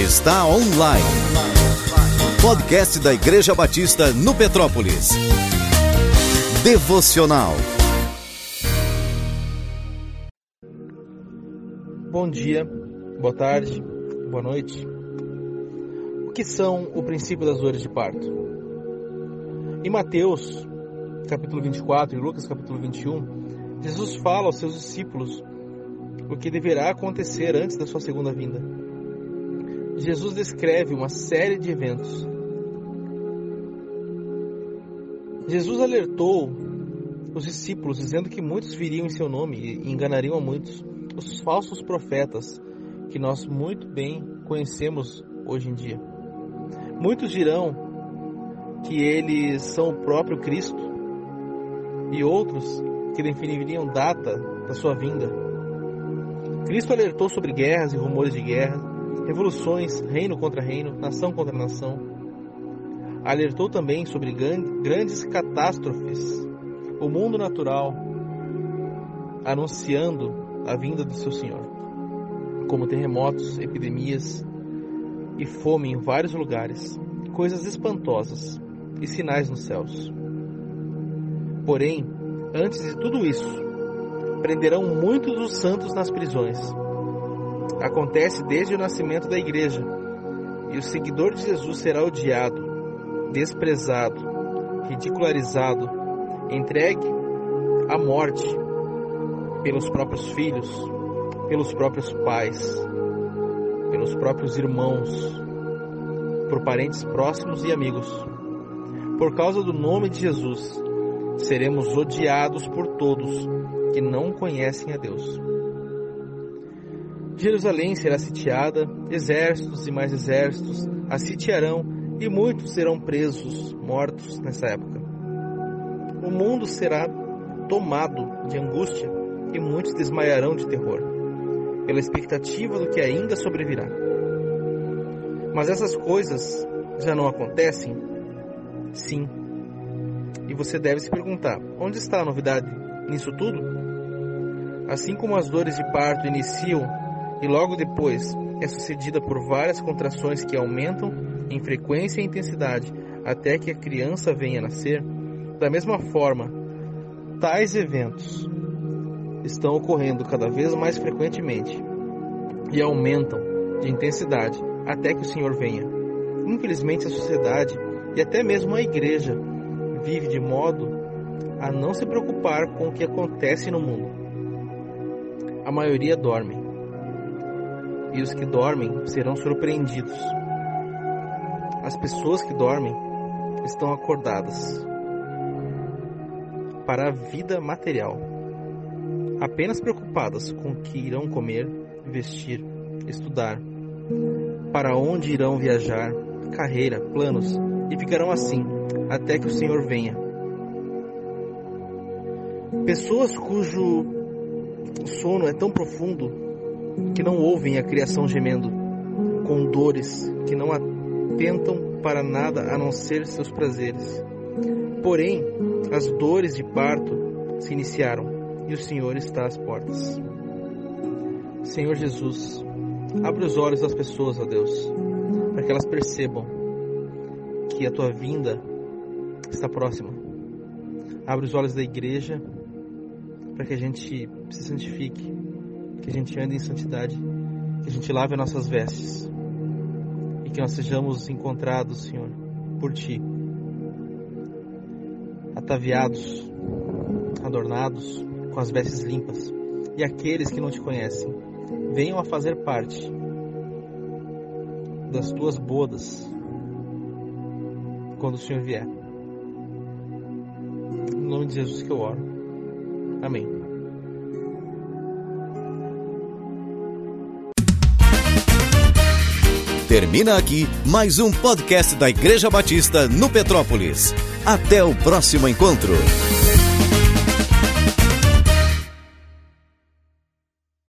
está online. Podcast da Igreja Batista no Petrópolis. Devocional. Bom dia, boa tarde, boa noite. O que são o princípio das dores de parto? Em Mateus, capítulo 24 e Lucas, capítulo 21, Jesus fala aos seus discípulos o que deverá acontecer antes da sua segunda vinda. Jesus descreve uma série de eventos. Jesus alertou os discípulos dizendo que muitos viriam em seu nome e enganariam a muitos, os falsos profetas que nós muito bem conhecemos hoje em dia. Muitos dirão que eles são o próprio Cristo e outros que definiriam data da sua vinda Cristo alertou sobre guerras e rumores de guerra, revoluções, reino contra reino, nação contra nação. Alertou também sobre grandes catástrofes, o mundo natural, anunciando a vinda do seu Senhor, como terremotos, epidemias e fome em vários lugares, coisas espantosas e sinais nos céus. Porém, antes de tudo isso, prenderão muitos dos santos nas prisões. Acontece desde o nascimento da igreja, e o seguidor de Jesus será odiado, desprezado, ridicularizado, entregue à morte pelos próprios filhos, pelos próprios pais, pelos próprios irmãos, por parentes próximos e amigos. Por causa do nome de Jesus, seremos odiados por todos que não conhecem a Deus. Jerusalém será sitiada, exércitos e mais exércitos a sitiarão e muitos serão presos, mortos nessa época. O mundo será tomado de angústia e muitos desmaiarão de terror, pela expectativa do que ainda sobrevirá. Mas essas coisas já não acontecem? Sim. E você deve se perguntar: onde está a novidade nisso tudo? Assim como as dores de parto iniciam e logo depois é sucedida por várias contrações que aumentam em frequência e intensidade até que a criança venha a nascer, da mesma forma, tais eventos estão ocorrendo cada vez mais frequentemente e aumentam de intensidade até que o Senhor venha. Infelizmente, a sociedade e até mesmo a igreja vive de modo a não se preocupar com o que acontece no mundo a maioria dorme. E os que dormem serão surpreendidos. As pessoas que dormem estão acordadas para a vida material, apenas preocupadas com o que irão comer, vestir, estudar, para onde irão viajar, carreira, planos, e ficarão assim até que o Senhor venha. Pessoas cujo sono é tão profundo que não ouvem a criação gemendo, com dores que não atentam para nada a não ser seus prazeres. Porém, as dores de parto se iniciaram e o Senhor está às portas. Senhor Jesus, abre os olhos das pessoas, ó Deus, para que elas percebam que a tua vinda está próxima. Abre os olhos da igreja para que a gente se santifique, que a gente ande em santidade, que a gente lave as nossas vestes e que nós sejamos encontrados, Senhor, por Ti, ataviados, adornados, com as vestes limpas. E aqueles que não te conhecem, venham a fazer parte das tuas bodas quando o Senhor vier. Em nome de Jesus que eu oro. Amém. Termina aqui mais um podcast da Igreja Batista no Petrópolis. Até o próximo encontro.